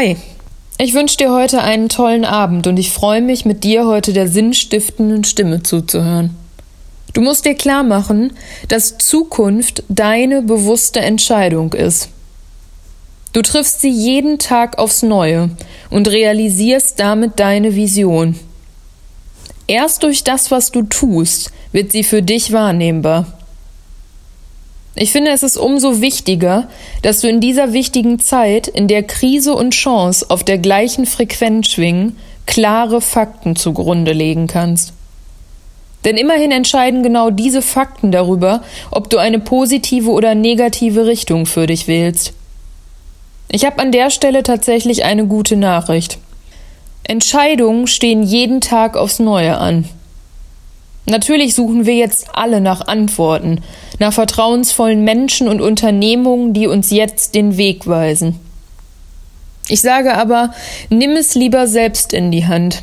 Hi, ich wünsche dir heute einen tollen Abend und ich freue mich, mit dir heute der sinnstiftenden Stimme zuzuhören. Du musst dir klar machen, dass Zukunft deine bewusste Entscheidung ist. Du triffst sie jeden Tag aufs Neue und realisierst damit deine Vision. Erst durch das, was du tust, wird sie für dich wahrnehmbar. Ich finde, es ist umso wichtiger, dass du in dieser wichtigen Zeit, in der Krise und Chance auf der gleichen Frequenz schwingen, klare Fakten zugrunde legen kannst. Denn immerhin entscheiden genau diese Fakten darüber, ob du eine positive oder negative Richtung für dich wählst. Ich habe an der Stelle tatsächlich eine gute Nachricht. Entscheidungen stehen jeden Tag aufs Neue an. Natürlich suchen wir jetzt alle nach Antworten, nach vertrauensvollen Menschen und Unternehmungen, die uns jetzt den Weg weisen. Ich sage aber, nimm es lieber selbst in die Hand.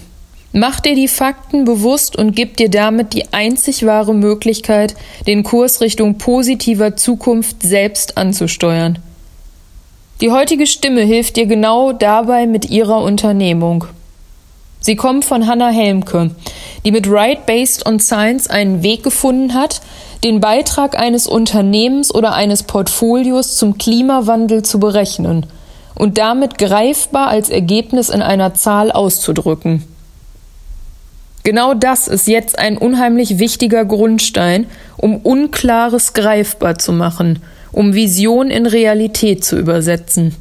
Mach dir die Fakten bewusst und gib dir damit die einzig wahre Möglichkeit, den Kurs Richtung positiver Zukunft selbst anzusteuern. Die heutige Stimme hilft dir genau dabei mit ihrer Unternehmung. Sie kommt von Hannah Helmke, die mit Right Based on Science einen Weg gefunden hat, den Beitrag eines Unternehmens oder eines Portfolios zum Klimawandel zu berechnen und damit greifbar als Ergebnis in einer Zahl auszudrücken. Genau das ist jetzt ein unheimlich wichtiger Grundstein, um Unklares greifbar zu machen, um Vision in Realität zu übersetzen.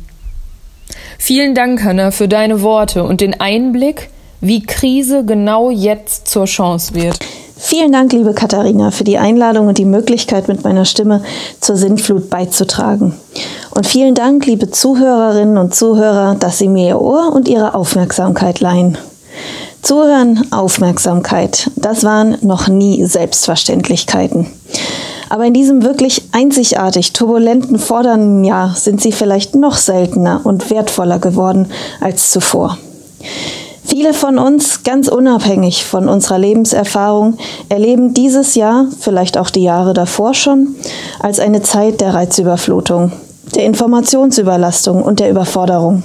Vielen Dank, Hannah, für deine Worte und den Einblick, wie Krise genau jetzt zur Chance wird. Vielen Dank, liebe Katharina, für die Einladung und die Möglichkeit, mit meiner Stimme zur Sintflut beizutragen. Und vielen Dank, liebe Zuhörerinnen und Zuhörer, dass Sie mir Ihr Ohr und Ihre Aufmerksamkeit leihen. Zuhören, Aufmerksamkeit, das waren noch nie Selbstverständlichkeiten. Aber in diesem wirklich einzigartig turbulenten, fordernden Jahr sind sie vielleicht noch seltener und wertvoller geworden als zuvor. Viele von uns, ganz unabhängig von unserer Lebenserfahrung, erleben dieses Jahr, vielleicht auch die Jahre davor schon, als eine Zeit der Reizüberflutung, der Informationsüberlastung und der Überforderung.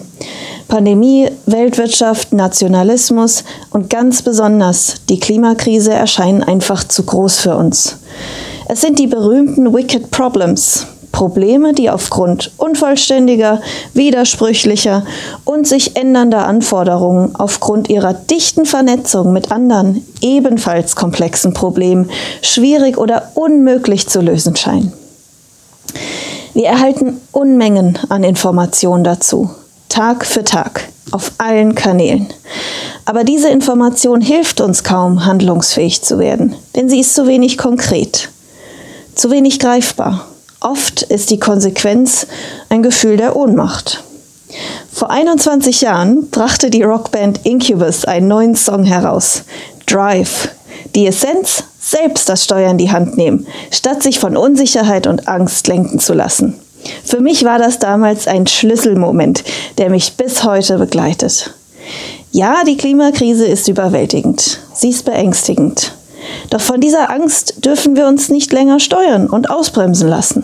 Pandemie, Weltwirtschaft, Nationalismus und ganz besonders die Klimakrise erscheinen einfach zu groß für uns. Es sind die berühmten Wicked Problems, Probleme, die aufgrund unvollständiger, widersprüchlicher und sich ändernder Anforderungen aufgrund ihrer dichten Vernetzung mit anderen ebenfalls komplexen Problemen schwierig oder unmöglich zu lösen scheinen. Wir erhalten Unmengen an Informationen dazu, Tag für Tag, auf allen Kanälen. Aber diese Information hilft uns kaum, handlungsfähig zu werden, denn sie ist zu wenig konkret, zu wenig greifbar Oft ist die Konsequenz ein Gefühl der Ohnmacht. Vor 21 Jahren brachte die Rockband Incubus einen neuen Song heraus, Drive. Die Essenz, selbst das Steuer in die Hand nehmen, statt sich von Unsicherheit und Angst lenken zu lassen. Für mich war das damals ein Schlüsselmoment, der mich bis heute begleitet. Ja, die Klimakrise ist überwältigend. Sie ist beängstigend. Doch von dieser Angst dürfen wir uns nicht länger steuern und ausbremsen lassen.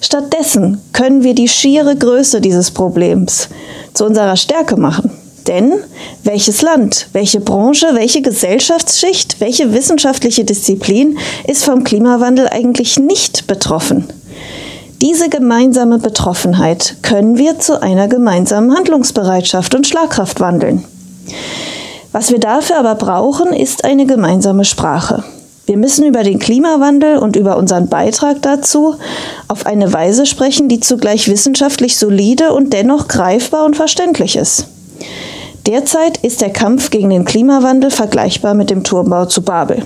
Stattdessen können wir die schiere Größe dieses Problems zu unserer Stärke machen. Denn welches Land, welche Branche, welche Gesellschaftsschicht, welche wissenschaftliche Disziplin ist vom Klimawandel eigentlich nicht betroffen? Diese gemeinsame Betroffenheit können wir zu einer gemeinsamen Handlungsbereitschaft und Schlagkraft wandeln. Was wir dafür aber brauchen, ist eine gemeinsame Sprache. Wir müssen über den Klimawandel und über unseren Beitrag dazu auf eine Weise sprechen, die zugleich wissenschaftlich solide und dennoch greifbar und verständlich ist. Derzeit ist der Kampf gegen den Klimawandel vergleichbar mit dem Turmbau zu Babel.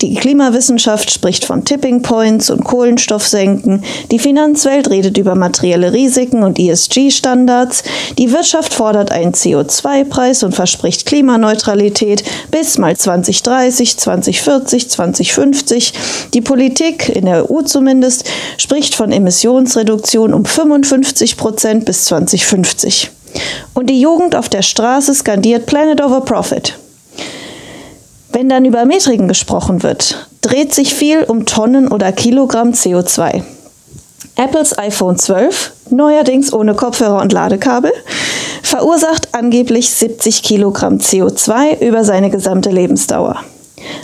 Die Klimawissenschaft spricht von Tipping Points und Kohlenstoffsenken. Die Finanzwelt redet über materielle Risiken und ESG-Standards. Die Wirtschaft fordert einen CO2-Preis und verspricht Klimaneutralität bis mal 2030, 2040, 2050. Die Politik, in der EU zumindest, spricht von Emissionsreduktion um 55 Prozent bis 2050. Und die Jugend auf der Straße skandiert Planet over Profit. Wenn dann über Metriken gesprochen wird, dreht sich viel um Tonnen oder Kilogramm CO2. Apples iPhone 12, neuerdings ohne Kopfhörer und Ladekabel, verursacht angeblich 70 Kilogramm CO2 über seine gesamte Lebensdauer.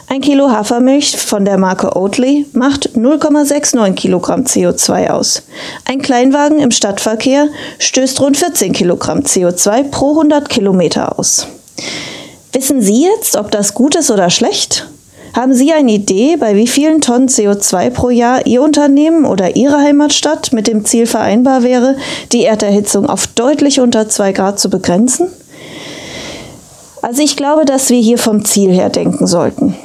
Ein Kilo Hafermilch von der Marke Oatly macht 0,69 Kilogramm CO2 aus. Ein Kleinwagen im Stadtverkehr stößt rund 14 Kilogramm CO2 pro 100 Kilometer aus. Wissen Sie jetzt, ob das gut ist oder schlecht? Haben Sie eine Idee, bei wie vielen Tonnen CO2 pro Jahr Ihr Unternehmen oder Ihre Heimatstadt mit dem Ziel vereinbar wäre, die Erderhitzung auf deutlich unter 2 Grad zu begrenzen? Also ich glaube, dass wir hier vom Ziel her denken sollten.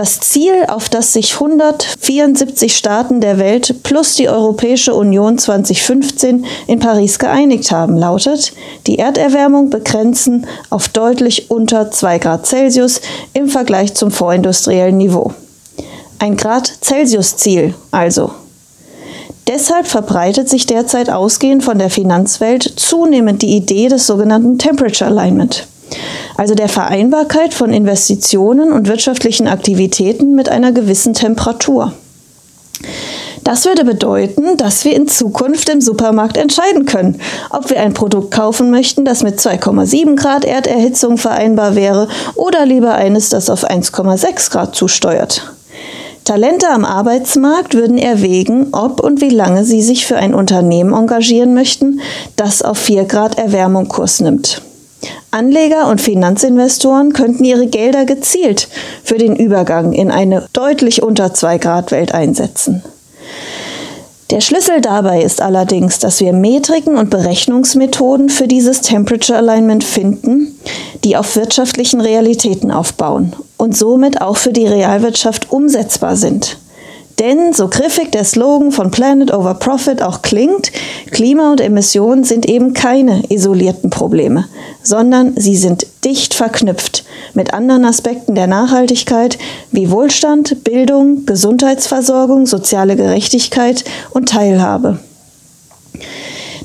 Das Ziel, auf das sich 174 Staaten der Welt plus die Europäische Union 2015 in Paris geeinigt haben, lautet, die Erderwärmung begrenzen auf deutlich unter 2 Grad Celsius im Vergleich zum vorindustriellen Niveau. Ein Grad Celsius-Ziel also. Deshalb verbreitet sich derzeit ausgehend von der Finanzwelt zunehmend die Idee des sogenannten Temperature Alignment also der Vereinbarkeit von Investitionen und wirtschaftlichen Aktivitäten mit einer gewissen Temperatur. Das würde bedeuten, dass wir in Zukunft im Supermarkt entscheiden können, ob wir ein Produkt kaufen möchten, das mit 2,7 Grad Erderhitzung vereinbar wäre oder lieber eines, das auf 1,6 Grad zusteuert. Talente am Arbeitsmarkt würden erwägen, ob und wie lange sie sich für ein Unternehmen engagieren möchten, das auf 4 Grad Erwärmung Kurs nimmt. Anleger und Finanzinvestoren könnten ihre Gelder gezielt für den Übergang in eine deutlich unter 2 Grad Welt einsetzen. Der Schlüssel dabei ist allerdings, dass wir Metriken und Berechnungsmethoden für dieses Temperature Alignment finden, die auf wirtschaftlichen Realitäten aufbauen und somit auch für die Realwirtschaft umsetzbar sind. Denn, so griffig der Slogan von Planet over Profit auch klingt, Klima und Emissionen sind eben keine isolierten Probleme, sondern sie sind dicht verknüpft mit anderen Aspekten der Nachhaltigkeit wie Wohlstand, Bildung, Gesundheitsversorgung, soziale Gerechtigkeit und Teilhabe.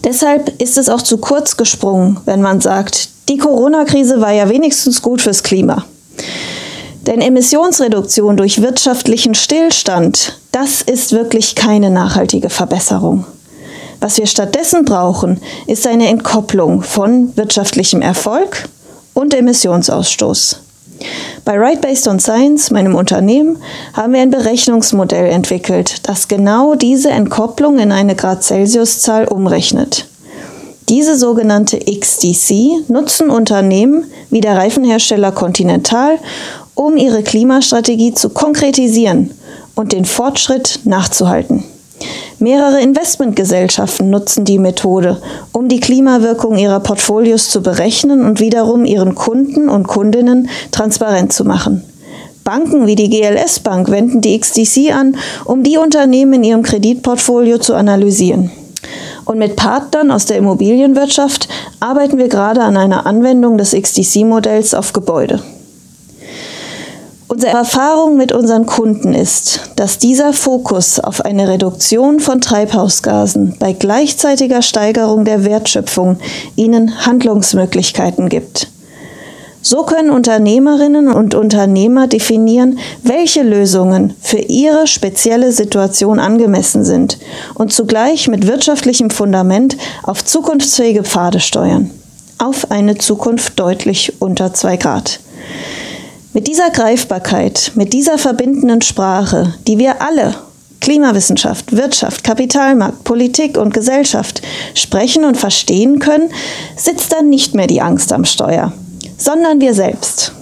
Deshalb ist es auch zu kurz gesprungen, wenn man sagt, die Corona-Krise war ja wenigstens gut fürs Klima. Denn Emissionsreduktion durch wirtschaftlichen Stillstand, das ist wirklich keine nachhaltige Verbesserung. Was wir stattdessen brauchen, ist eine Entkopplung von wirtschaftlichem Erfolg und Emissionsausstoß. Bei Right Based on Science, meinem Unternehmen, haben wir ein Berechnungsmodell entwickelt, das genau diese Entkopplung in eine Grad Celsius-Zahl umrechnet. Diese sogenannte XDC nutzen Unternehmen wie der Reifenhersteller Continental um ihre Klimastrategie zu konkretisieren und den Fortschritt nachzuhalten. Mehrere Investmentgesellschaften nutzen die Methode, um die Klimawirkung ihrer Portfolios zu berechnen und wiederum ihren Kunden und Kundinnen transparent zu machen. Banken wie die GLS Bank wenden die XDC an, um die Unternehmen in ihrem Kreditportfolio zu analysieren. Und mit Partnern aus der Immobilienwirtschaft arbeiten wir gerade an einer Anwendung des XDC-Modells auf Gebäude. Unsere Erfahrung mit unseren Kunden ist, dass dieser Fokus auf eine Reduktion von Treibhausgasen bei gleichzeitiger Steigerung der Wertschöpfung ihnen Handlungsmöglichkeiten gibt. So können Unternehmerinnen und Unternehmer definieren, welche Lösungen für ihre spezielle Situation angemessen sind und zugleich mit wirtschaftlichem Fundament auf zukunftsfähige Pfade steuern. Auf eine Zukunft deutlich unter zwei Grad. Mit dieser Greifbarkeit, mit dieser verbindenden Sprache, die wir alle, Klimawissenschaft, Wirtschaft, Kapitalmarkt, Politik und Gesellschaft, sprechen und verstehen können, sitzt dann nicht mehr die Angst am Steuer, sondern wir selbst.